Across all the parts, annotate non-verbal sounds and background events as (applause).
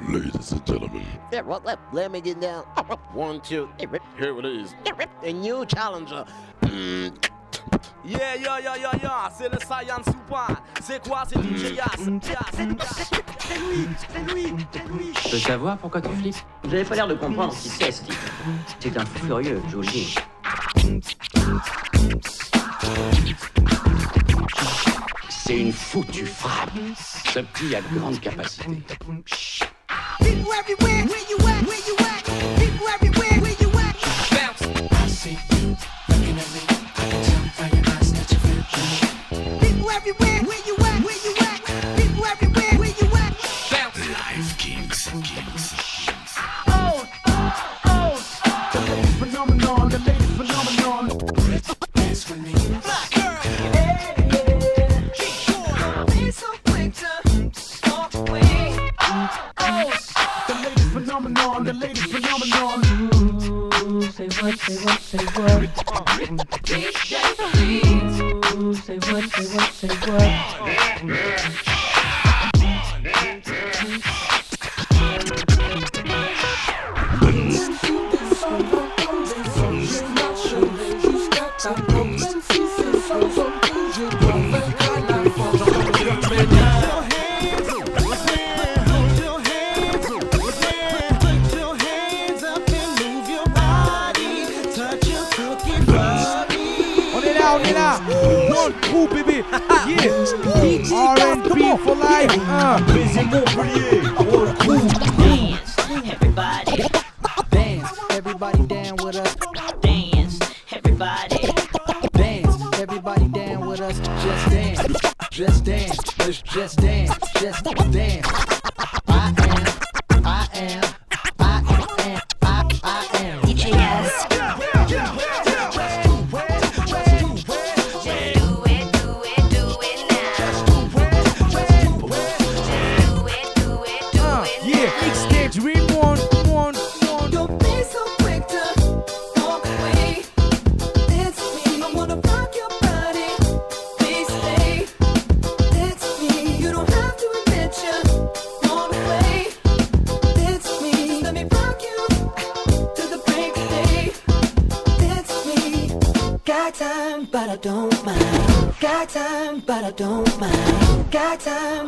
Ladies and gentlemen. Let me get down. One, two. Here it is. A new challenger. Yeah, yo, yo, yo, yo, c'est le Saiyan Super. C'est quoi, c'est DJ Yas? C'est lui, c'est lui, c'est lui. Je peux savoir pourquoi tu flippes Vous avez pas l'air de comprendre qui c'est, ce type. C'est un furieux, Jolie. C'est une foutue frappe. Ce petit a de grandes capacités. People everywhere, where you at, where you at? People everywhere.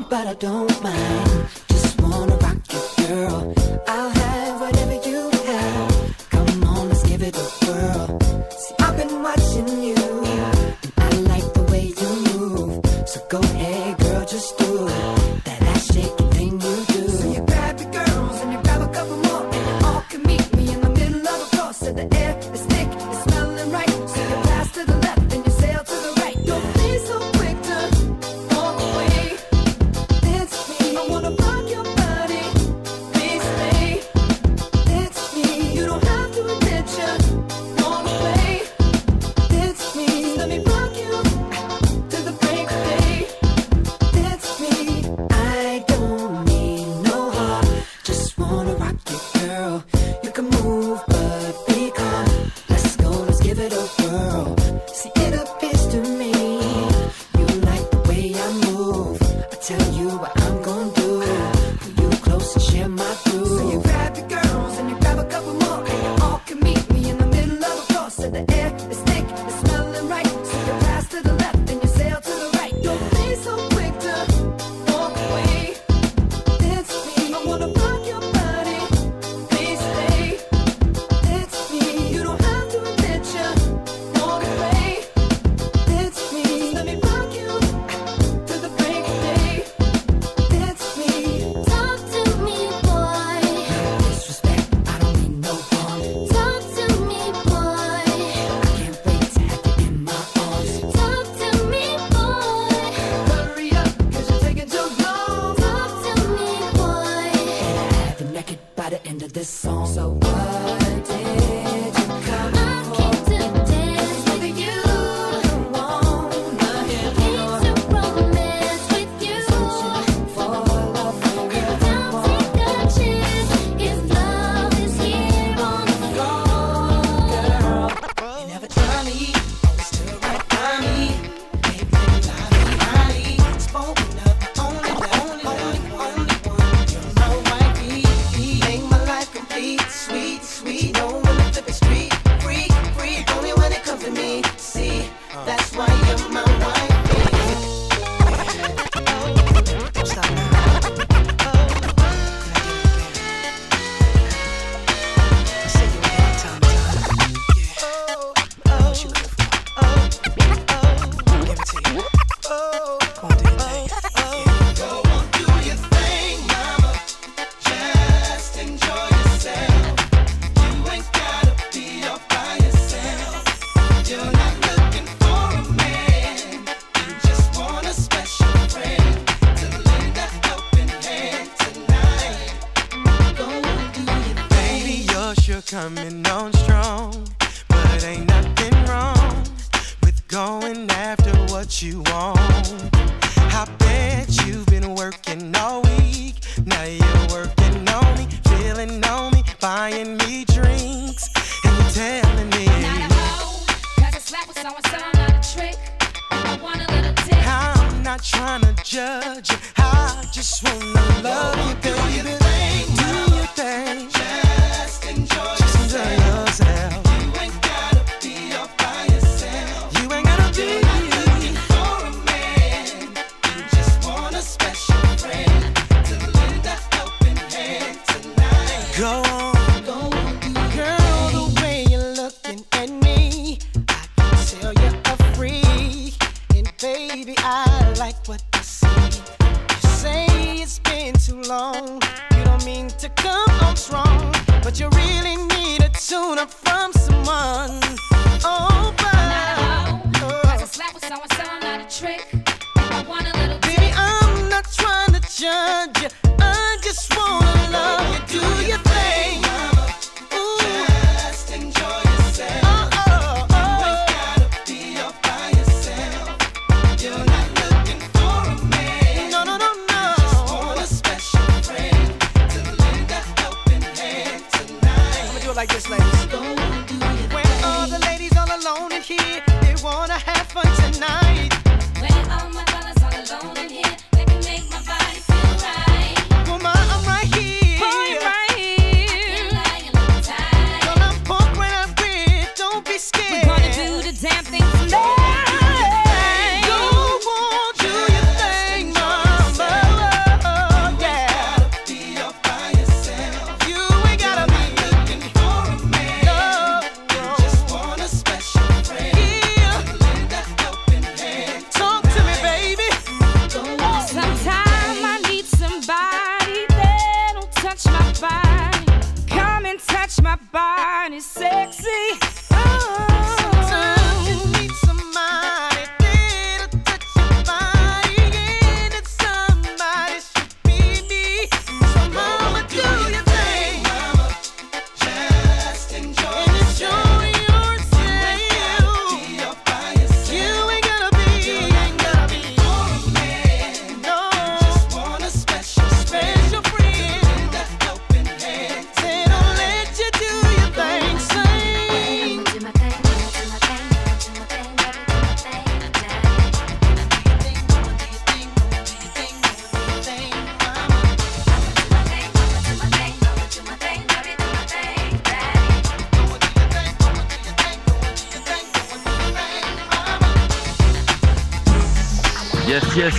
but I don't mind.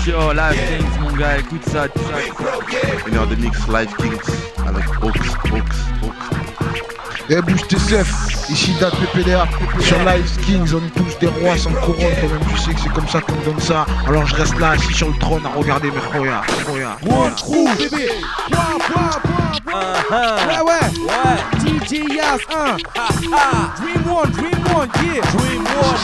Yo, Live. Kings, mon gars, écoute ça, écoute ça. Une heure de mix Live Kings avec Ox, Ox, Ox. Eh, bouge tes ici date PPDA, sur Live Kings, on est tous des rois sans couronne, quand même, tu sais que c'est comme ça qu'on donne ça. Alors je reste là, assis sur le trône, à regarder mes royas, royas. One, trou, bébé, ah, ah. Ouais, ouais, ouais, DJ Yas, Dream One, Dream One, yeah, Dream One,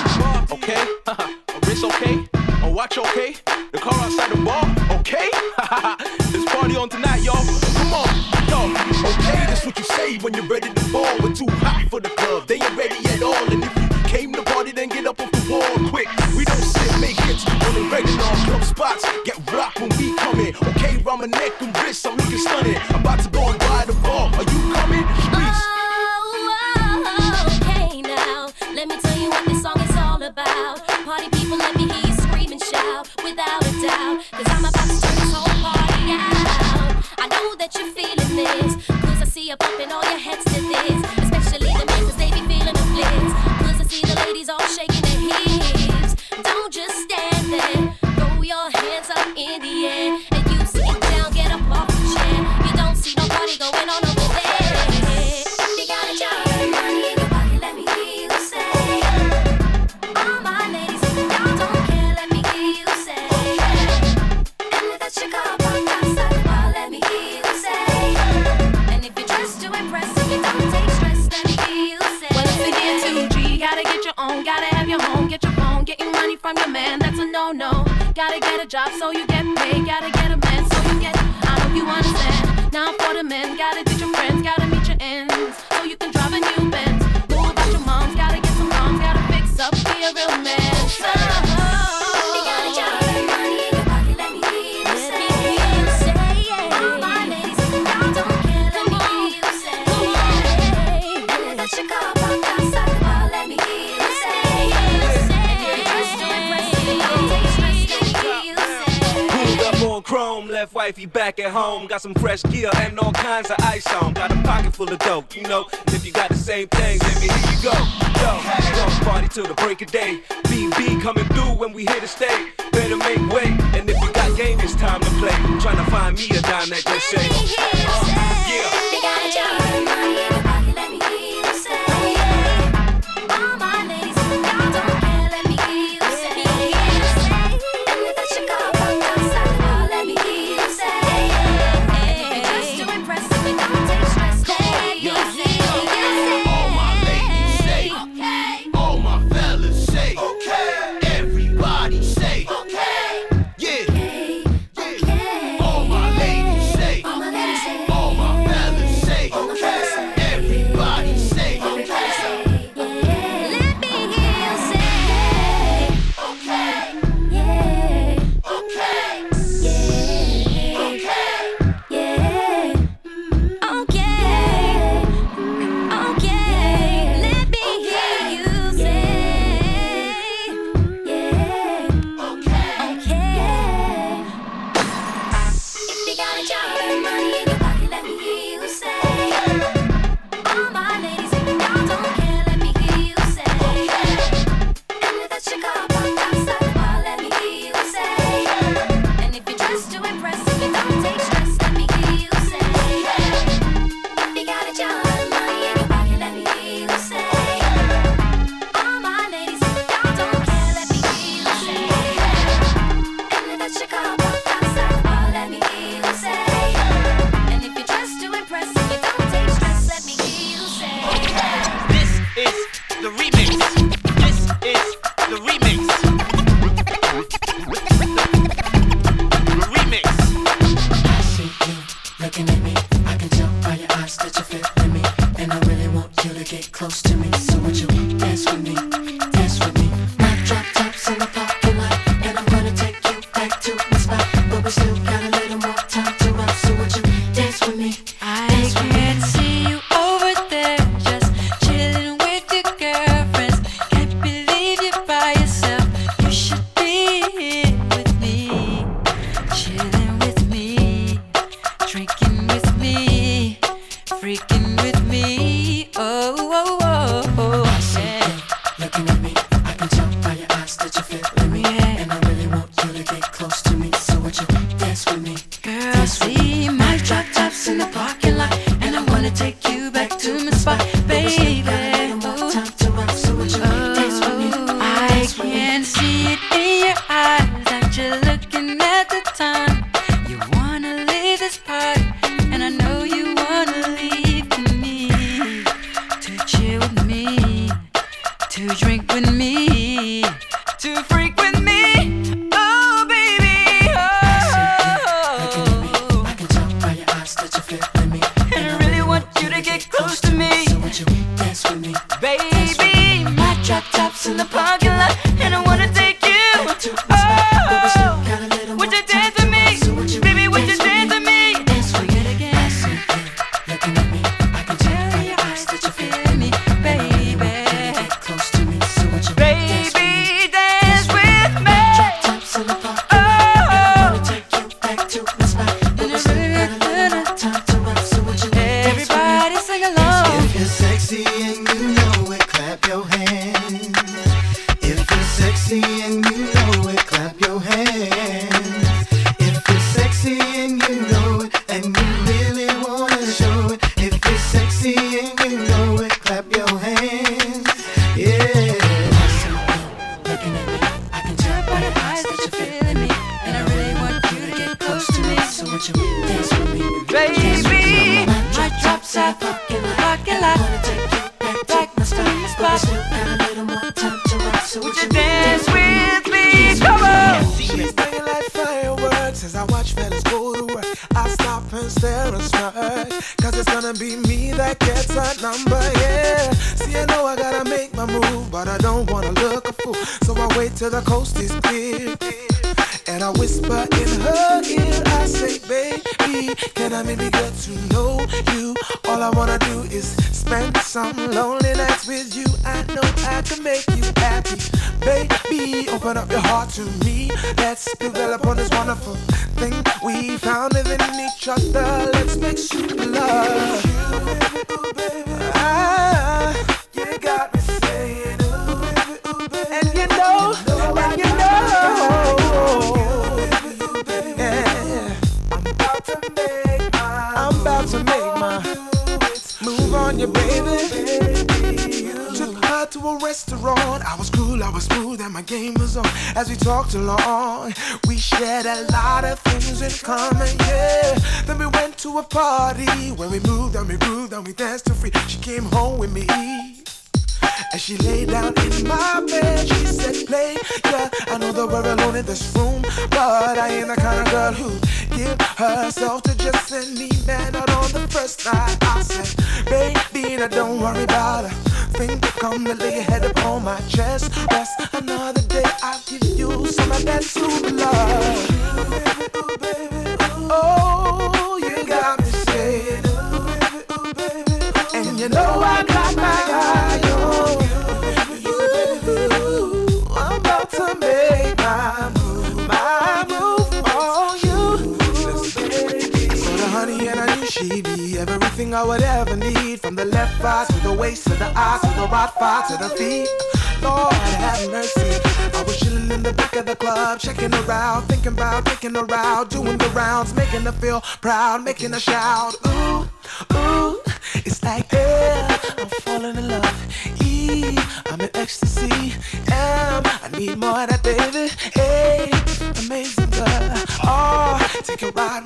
it's (laughs) okay? (laughs) watch okay? The car outside the bar, okay? (laughs) This party on tonight, y'all. Come on, y'all. Okay, that's what you say when you're ready to ball. We're too hot for the club, they ain't ready at all. And if you came to party, then get up off the wall quick. We don't sit, make hits on the regular club spots. Get rocked when we come in. Okay, round my neck and wrists, I'm looking stunning. About to go on you get paid, gotta get wifey back at home. Got some fresh gear and all kinds of ice on. Got a pocket full of dope, you know. And if you got the same thing, me here you go. Yo, strong party till the break of day. BB coming through when we here to stay. Better make way. And if you got game, it's time to play. Trying to find me a dime that can say. Uh, yeah. They got a job in my seeing you. I would ever need From the left eye to the waist to the eyes to the right thigh to the feet Lord have mercy I was chilling in the back of the club Checking around, thinking about taking a Doing the rounds, making her feel proud Making her shout, ooh, ooh. It's like L, I'm falling in love. E, I'm in ecstasy. M, I need more of that, baby. A amazing love. R, take a ride.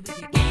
Think? Cheap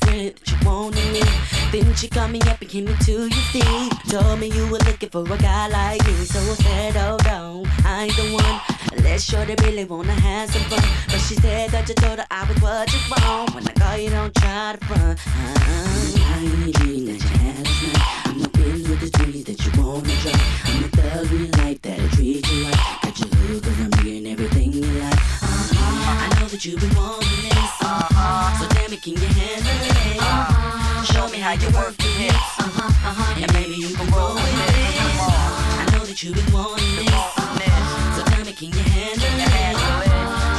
That you wanted me. Then she called me up and came into your feet. Told me you were looking for a guy like me. So I said, oh no, I ain't the one. Let's sure they really wanna have some fun. But she said that you told her I was what you want. When I call you, don't try to front. Uh-uh. I ain't dream that you had last night. I'm up in with the trees that you wanna try. I'm a thug real life that'll treat you right. Got you hooked Uh-huh. That you've been wanting this. Uh-huh. So tell me, can you handle it? Uh-huh. Show me how you work hips. Uh-huh. Uh-huh. And maybe you can roll with it. I know that you've been wanting this. So tell me, can you handle it?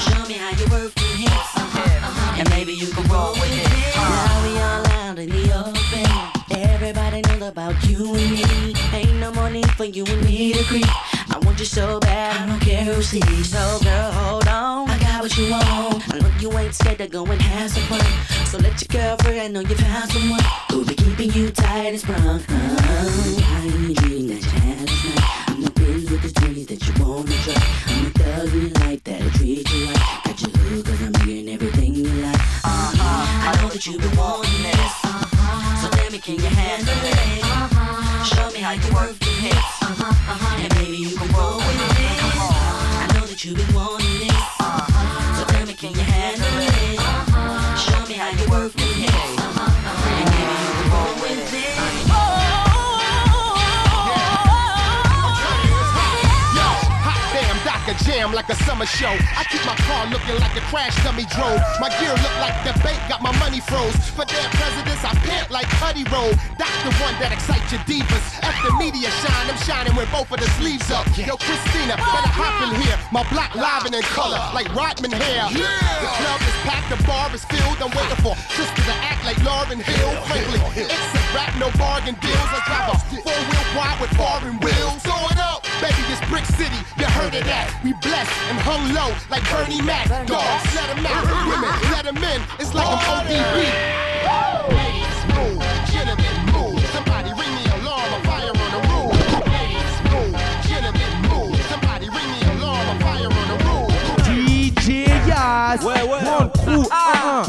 Show me how you work hips. Uh-huh. And maybe you can roll with it. Now we all out in the open. Everybody knows about you and me. Ain't no more need for you and me to creep. I want you so bad, I don't care who sees. So girl, hold on, I got what you want. I know you ain't scared to go and have some fun. So let your girlfriend know you found someone who'll be keeping you tight and sprung. Oh, I ain't dream that you had last night. I'm the biz with the dreams that you wanna try. I'm a thug in life that'll treat you right. Got you hooked cause I'm hearing everything you like. Uh-huh. I know that you've been wanting this. Uh-huh. So tell me, can you handle it? Uh-huh. Show me how you work your hips. And maybe you can roll with it. That you've been wanting this. So tell me, can you handle it? Show me how you work your hips. Dr. Jam like a summer show. I keep my car looking like a crash dummy drove. My gear look like the bank got my money froze. For their presidents, I pant like Cuddy Roll. That's the one that excites your divas. The media shine, I'm shining with both of the sleeves up. Yo, Christina, better hop in here. My block live and in color, like Rodman hair. The club is packed, the bar is filled. I'm waiting for sister to act like Lauryn Hill. Frankly, it's a rap, no bargain deals. I drive a four-wheel wide with foreign wheels. Throw it up, baby, this brick city. You heard of that? We blessed and hung low like Bernie Mac. Dogs, let 'em out. Women, let 'em in. It's like I'm ODB. Ladies, move. Gentlemen, move. Somebody ring the alarm. A fire on the roof. Ladies, move. Gentlemen, move. Somebody ring the alarm. A fire on the roof. DJ Yas. Ouais, ouais. One crew. Ah. Uh-uh.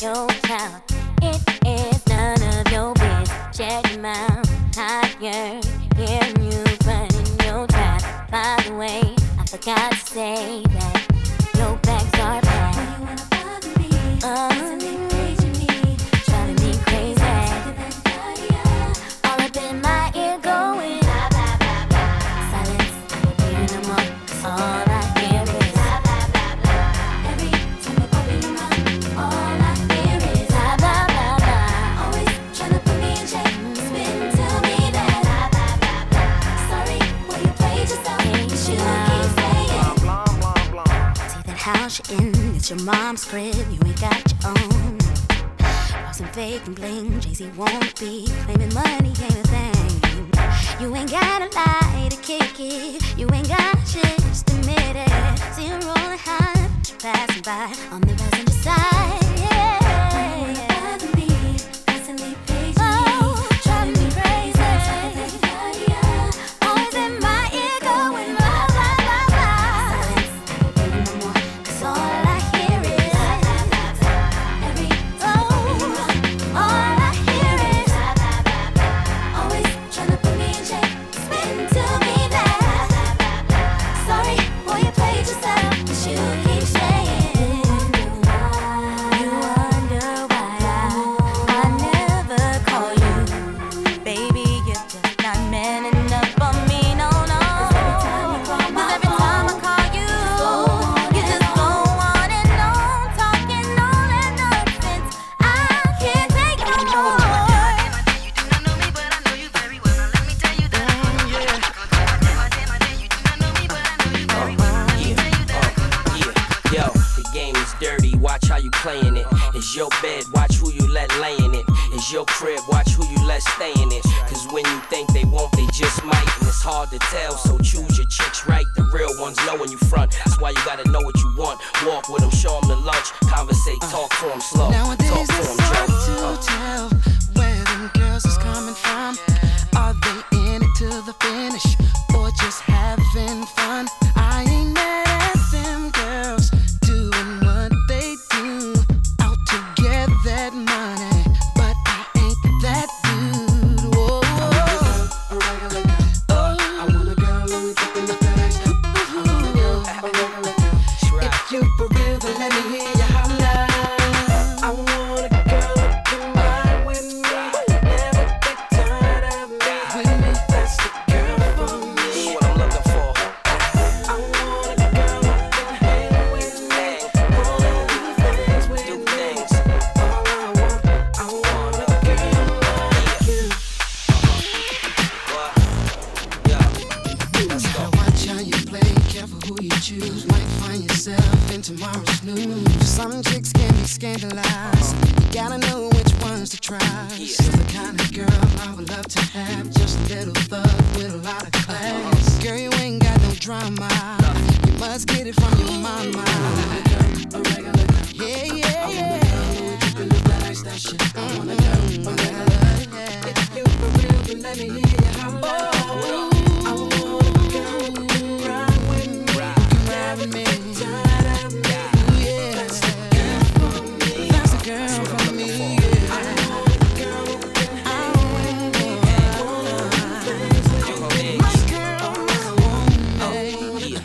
Your child. It is none of your business. Check your mouth, higher. Hearing you running your trap. By the way, I forgot to say that house in, it's your mom's crib. You ain't got your own. And fake and bling. Jay Z won't be claiming money ain't a thing. You ain't got a lie to kick it. You ain't got shit, just admit it. See you rolling high, passing by on the passenger side. Yeah.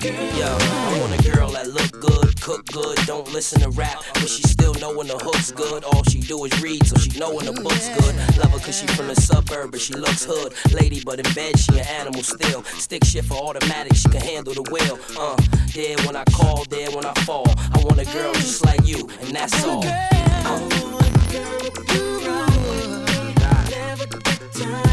Yo, I want a girl that look good, cook good, don't listen to rap, but she still know when the hook's good. All she do is read, so she know when the book's good. Love her cause she from the suburb, but she looks hood. Lady, but in bed she an animal still. Stick shift for automatic, she can handle the wheel. Uh, there when I call, there when I fall. I want a girl just like you, and that's all. I want a girl you never.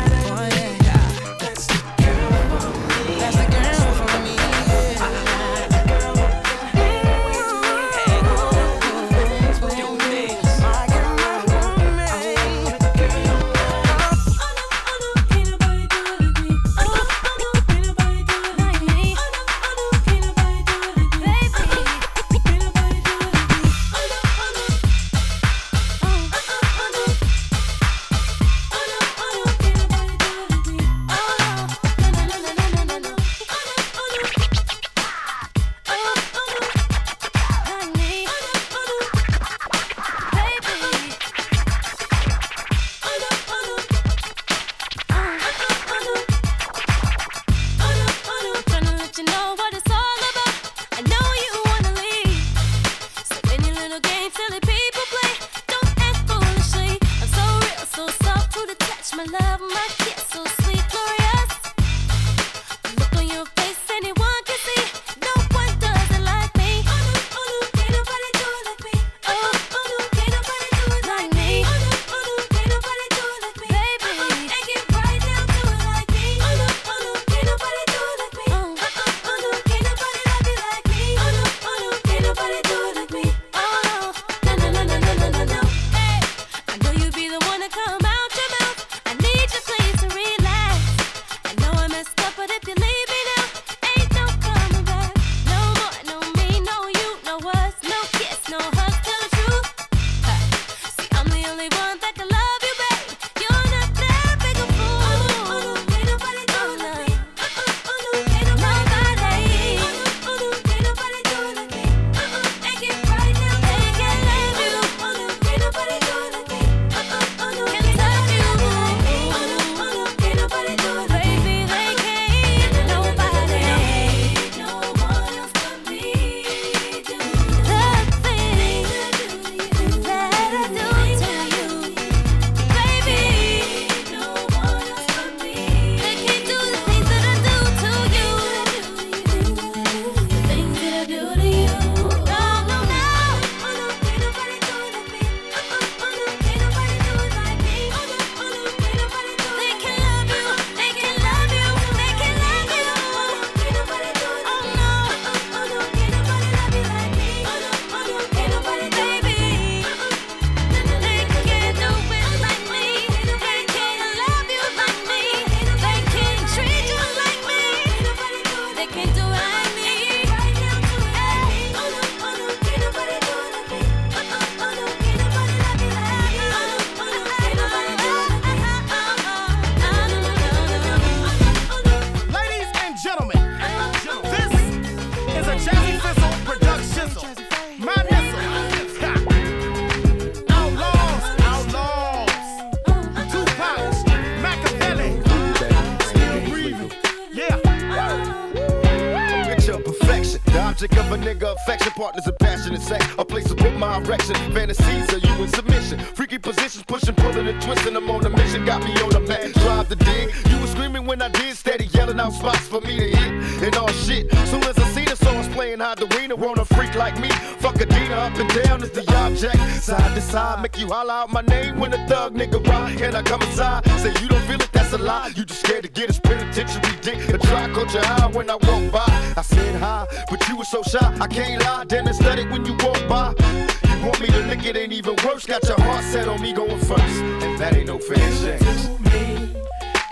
Want me to lick it, ain't even worse. Got your heart set on me going first. And that ain't no fair.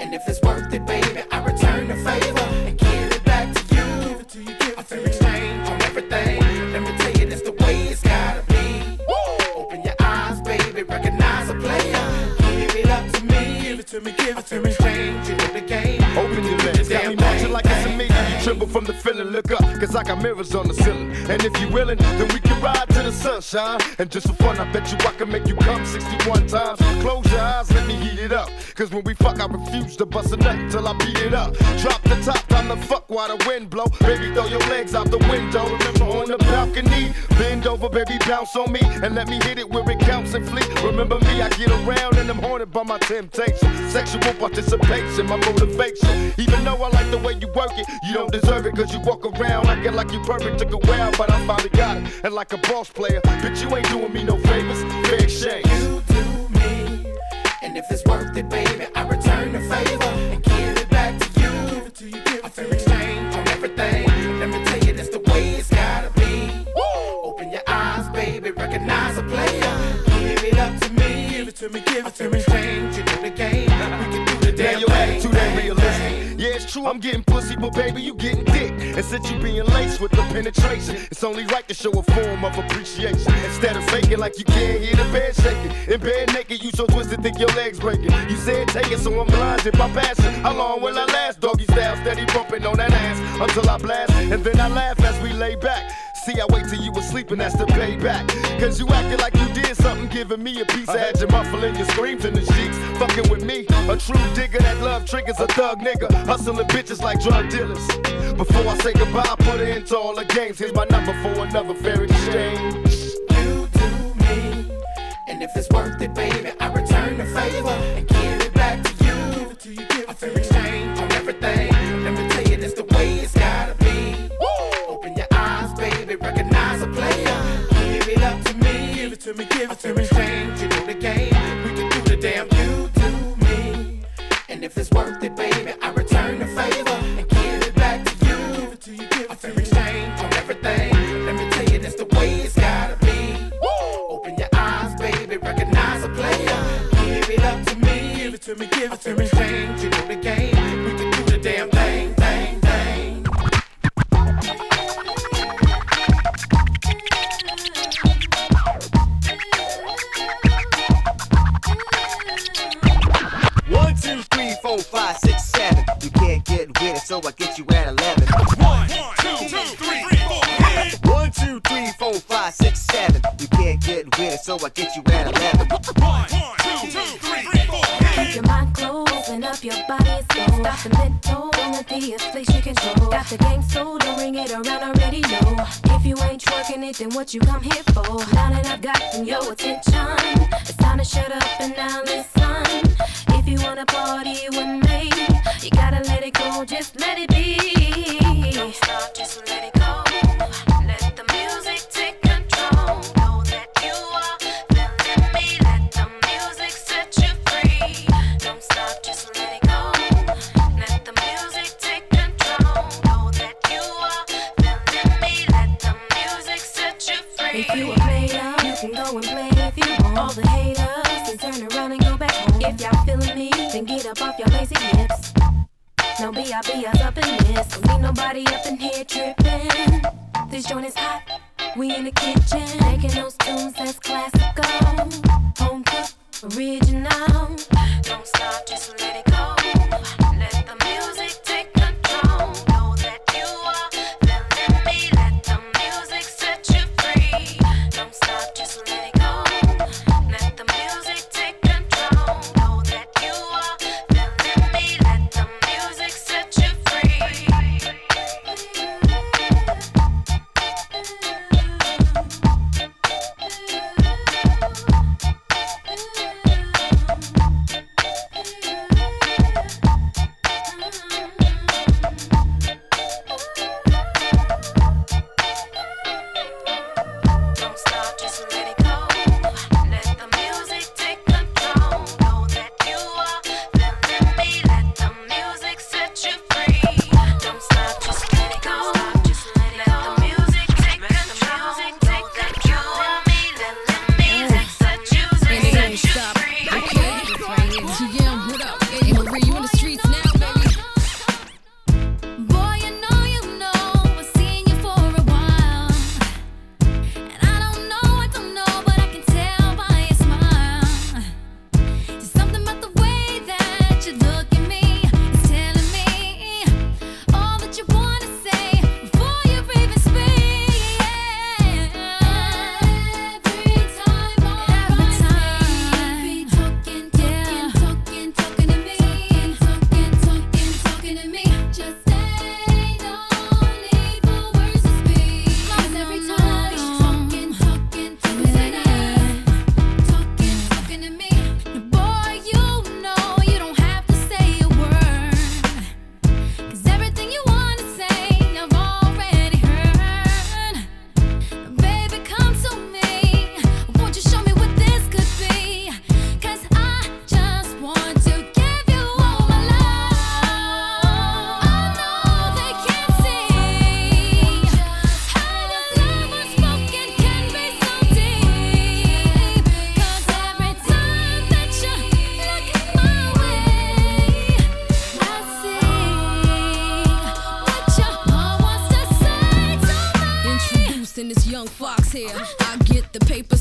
And if it's worth it, baby, I return the favor and give it back to you. Give it to you, give it fair exchange on everything. Let me tell you, that's the way it's gotta be. Open your eyes, baby, recognize a player. Give it up to me, give it to me, give it to me. Exchange, you know the game. Open your legs, got me marching like it's a. You tremble from the feeling, look up, cause I got mirrors on the ceiling. And if you're willing, then we can ride to the sunshine. And just for fun, I bet you I can make you come 61 times. Close your eyes, let me heat it up. Cause when we fuck, I refuse to bust a nut till I beat it up. Drop the top, time to fuck while the wind blow. Baby, throw your legs out the window. Remember on the balcony, bend over, baby, bounce on me. And let me hit it where it counts and flee. Remember me, I get around and I'm haunted by my temptation. Sexual participation, my motivation. Even though I like the way you work it, you don't deserve it cause you walk around acting like you perfect. Took a while, but I finally got it. And like a boss player, bitch, you ain't doing me no favors. Fair exchange. You do me. And if it's worth it, baby, I return the favor and give it back to you. Give it to you, give it a fair exchange on everything. Let me tell you, that's the way it's gotta be. Open your eyes, baby, recognize a player. Give it up to me, give it to me, give it to me. Exchange, you know the game. We can do the damn thing. True, I'm getting pussy, but baby, you getting dick. And since you being laced with the penetration, it's only right to show a form of appreciation. Instead of faking like you can't hear the bed shaking. In bed naked, you so twisted, think your legs breaking. You said take it, so I'm blinded by passion. How long will I last? Doggy style, steady bumping on that ass until I blast. And then I laugh as we lay back. See, I wait till you were sleeping, that's the payback. Cause you acted like you did something, giving me a piece. I uh-huh. had you muffling your screams in the sheets. Fucking with me, a true digger that love triggers a thug nigga. Hustling bitches like drug dealers. Before I say goodbye, I put it into all the games. Here's my number for another fair exchange. You do me. And if it's worth it, baby, I return the favor and give it back to you. Give it to you, give it a fair exchange on everything. To me, give it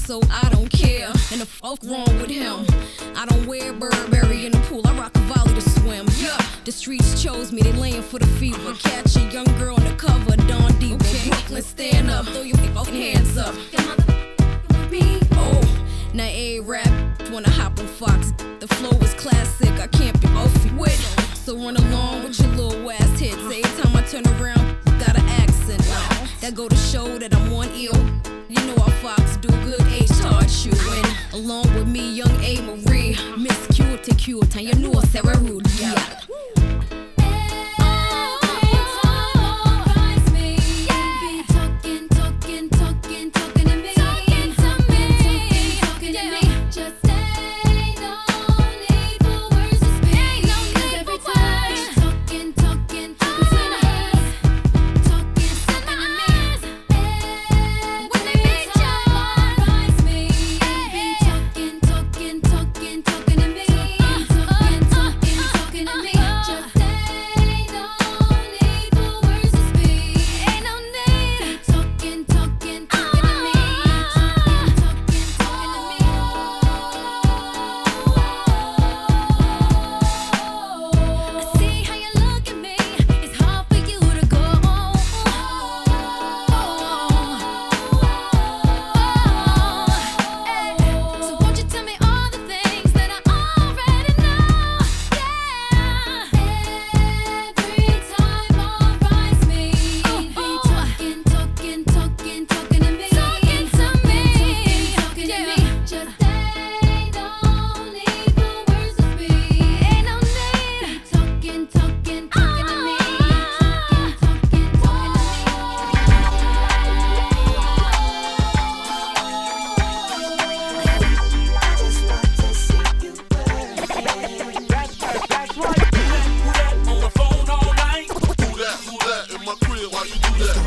so I don't care. And the fuck wrong with him? I don't wear Burberry in the pool, I rock a volley to swim. Yeah, the streets chose me, they laying for the fever. Uh-huh. Catch a young girl on the cover, Dawn Deep. Okay. Brooklyn, stand up, throw your fucking hands up. Me? Oh, now a rap wanna hop on Fox. The flow is classic, I can't be off with. So run along with your little ass hits. Every uh-huh. time I turn around, got an accent. That go to show that I'm one ill. You know how Fox do good age taught you. And along with me, young A. Marie, Miss Cute, Cute, and you know Sarah Rude. Yeah. why you do that?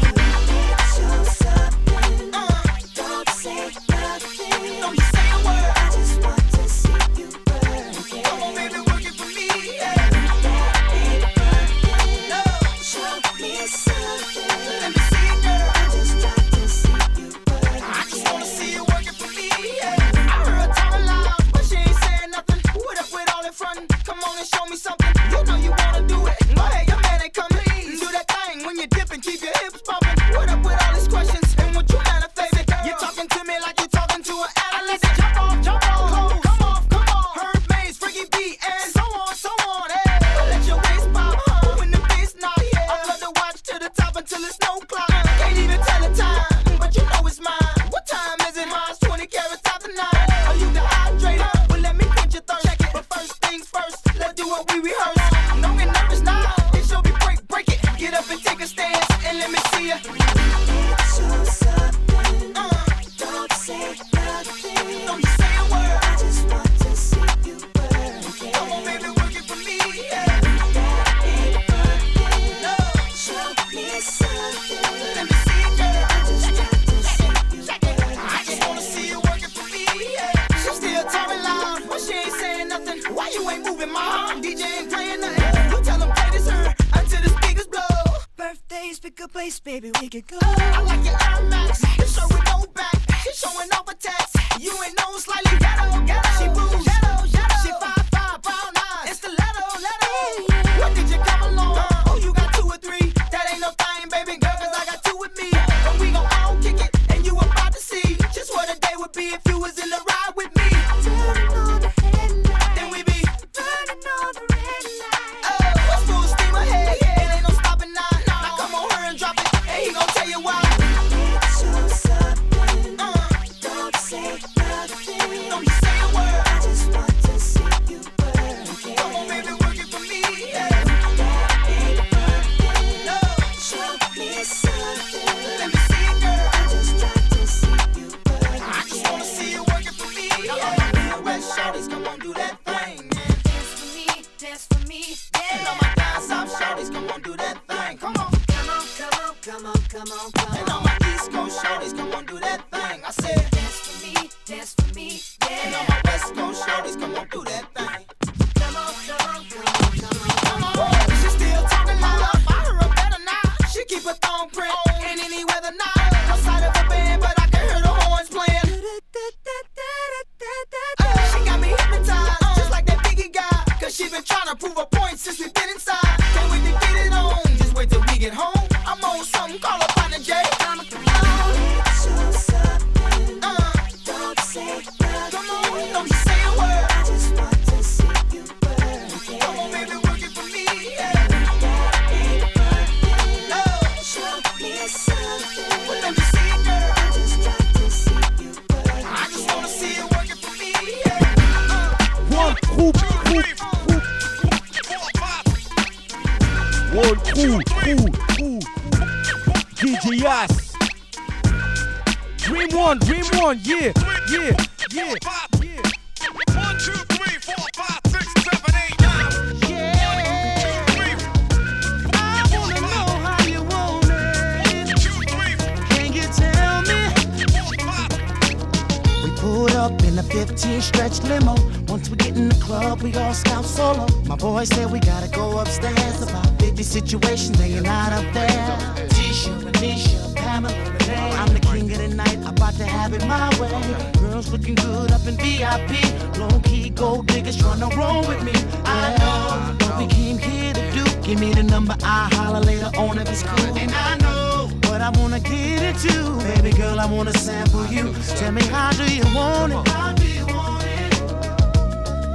You want it? How do you want it?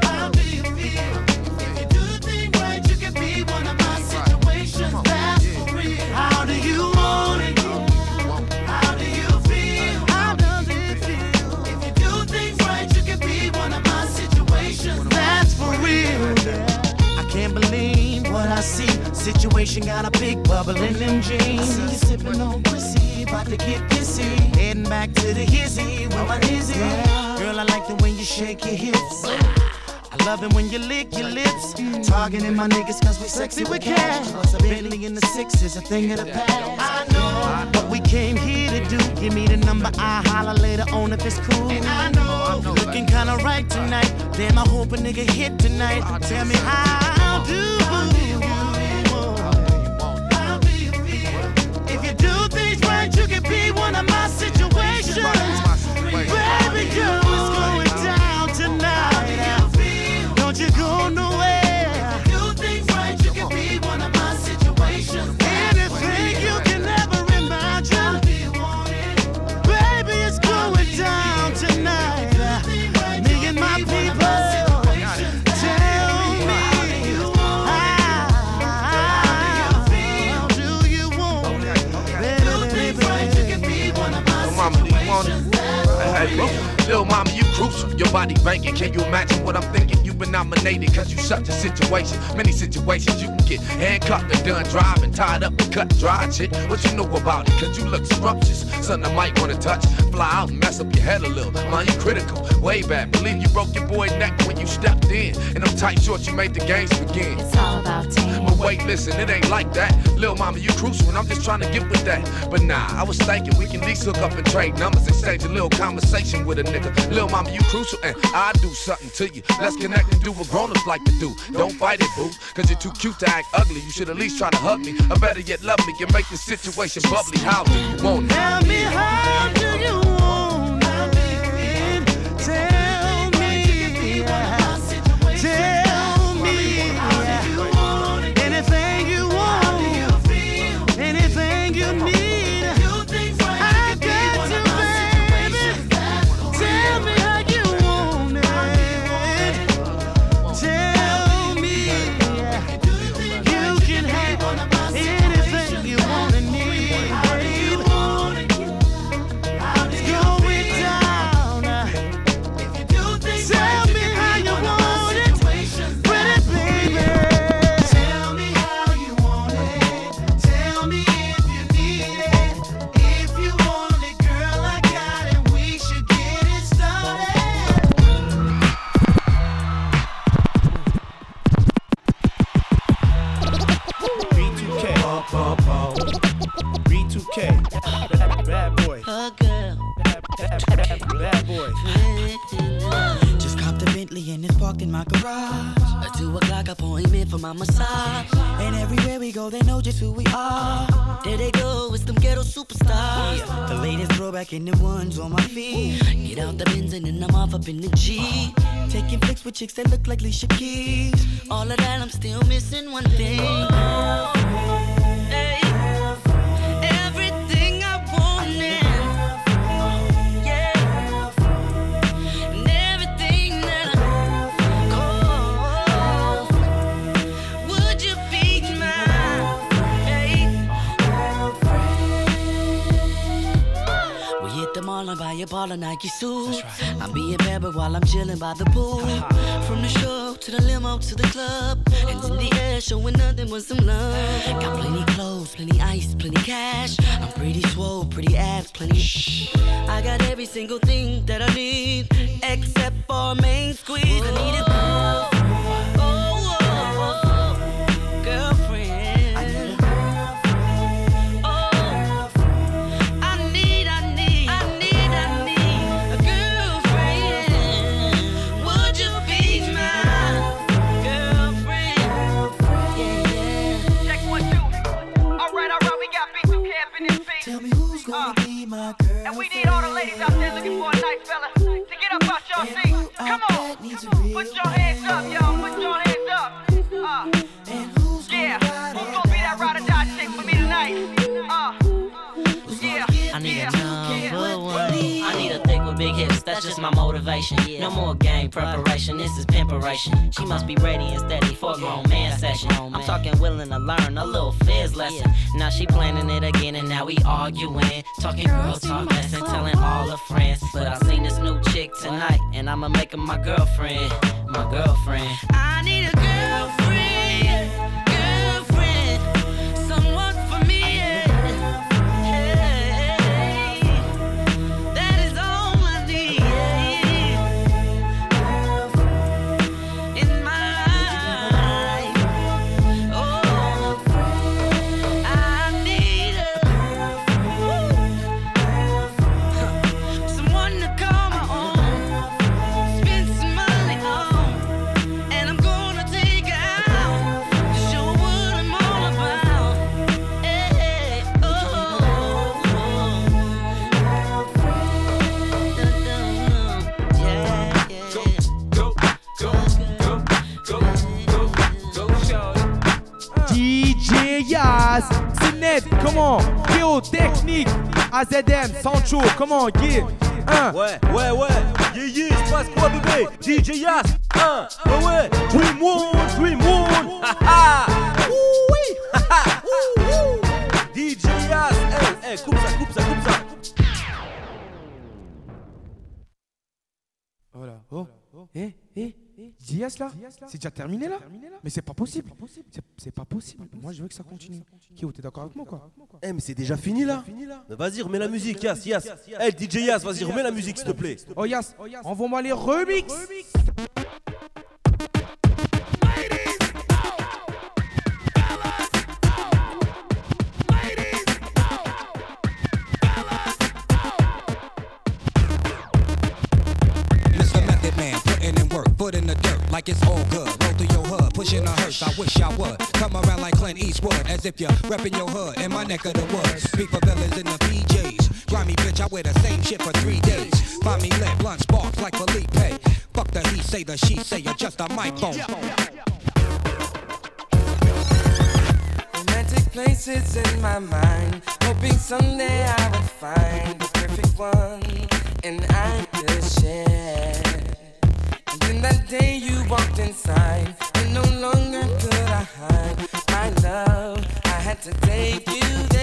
How do you feel? If you do the thing right, you can be one of my situations. That's for real. How do you want it? How do you feel? How does it feel? If you do things right, you can be one of my situations. That's for real. I can't believe what I see. Situation got a big bubble in them jeans. I see you sipping on pussy, about to get. Heading back to the hizzy with my dizzy. Girl, I like the way you shake your hips. I love it when you lick your lips. Talking Targeting my niggas cause we sexy with cash. A Bentley in the six is a thing of the past. I know what we came here to do. Give me the number, I holler later on if it's cool. And I know looking kinda right tonight. Damn, I hope a nigga hit tonight. Tell me how I do Baby girl, Your body banking. Can you imagine what I'm thinking? You've been nominated cause you such a situation. Many situations you can get handcuffed and done driving, tied up and cut dry shit. What you know about it? Cause you look scrumptious. Something I might wanna touch. Fly out and mess up your head a little. Man, you critical. Way back. Believe you broke your boy neck when you stepped in. And them tight shorts, you made the games begin. It's all about team. But wait, listen, it ain't like that. Little mama, you crucial and I'm just trying to get with that. But nah, I was thinking we can at least hook up and trade numbers, and exchange a little conversation with a nigga. Little mama, you crucial and I do something to you. Let's connect and do what grown-ups like to do. Don't fight it, boo, cause you're too cute to act ugly. You should at least try to hug me, or better yet, love me and make the situation bubbly. How do you want it? In the ones on my feet. Get out the Benz and then I'm off up in the G. Taking flicks with chicks that look like Alicia Keys. All of that, I'm still missing one thing. A ball of Nike suit. I'm being bad, but while I'm chilling by the pool. Uh-huh. From the show to the limo to the club. and in the air, showing nothing but some love. Got plenty clothes, plenty ice, plenty cash. I'm pretty swole, pretty abs, plenty shh. I got every single thing that I need, except for main squeeze. I need it. Arguing. Voilà. Oh, eh, eh, Diaz là? C'est déjà terminé là? Mais c'est pas possible. C'est- pas possible. Moi je veux que ça continue. Kyo, t'es d'accord avec moi quoi? Eh, mais c'est déjà fini là. Vas-y, remets la musique, Yas, Yas. Hey, DJ Yas, vas-y, remets la musique, s'il te plaît. Oh Yas, envoie-moi les remix pushing. I wish I would come around like Clint Eastwood, as if you're repping your hood in my neck of the woods. People villains in the PJs, grimy bitch. I wear the same shit for three days. Find me lit, blunt sparks like Felipe. Fuck the he say, the she say, you're just a microphone. Romantic places in my mind, hoping someday I would find the perfect one, and I could share. And then that day you walked inside, no longer could I hide my love. I had to take you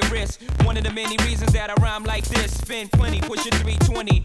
your wrist. One of the many reasons that I rhyme like this. Spend plenty, push it 320.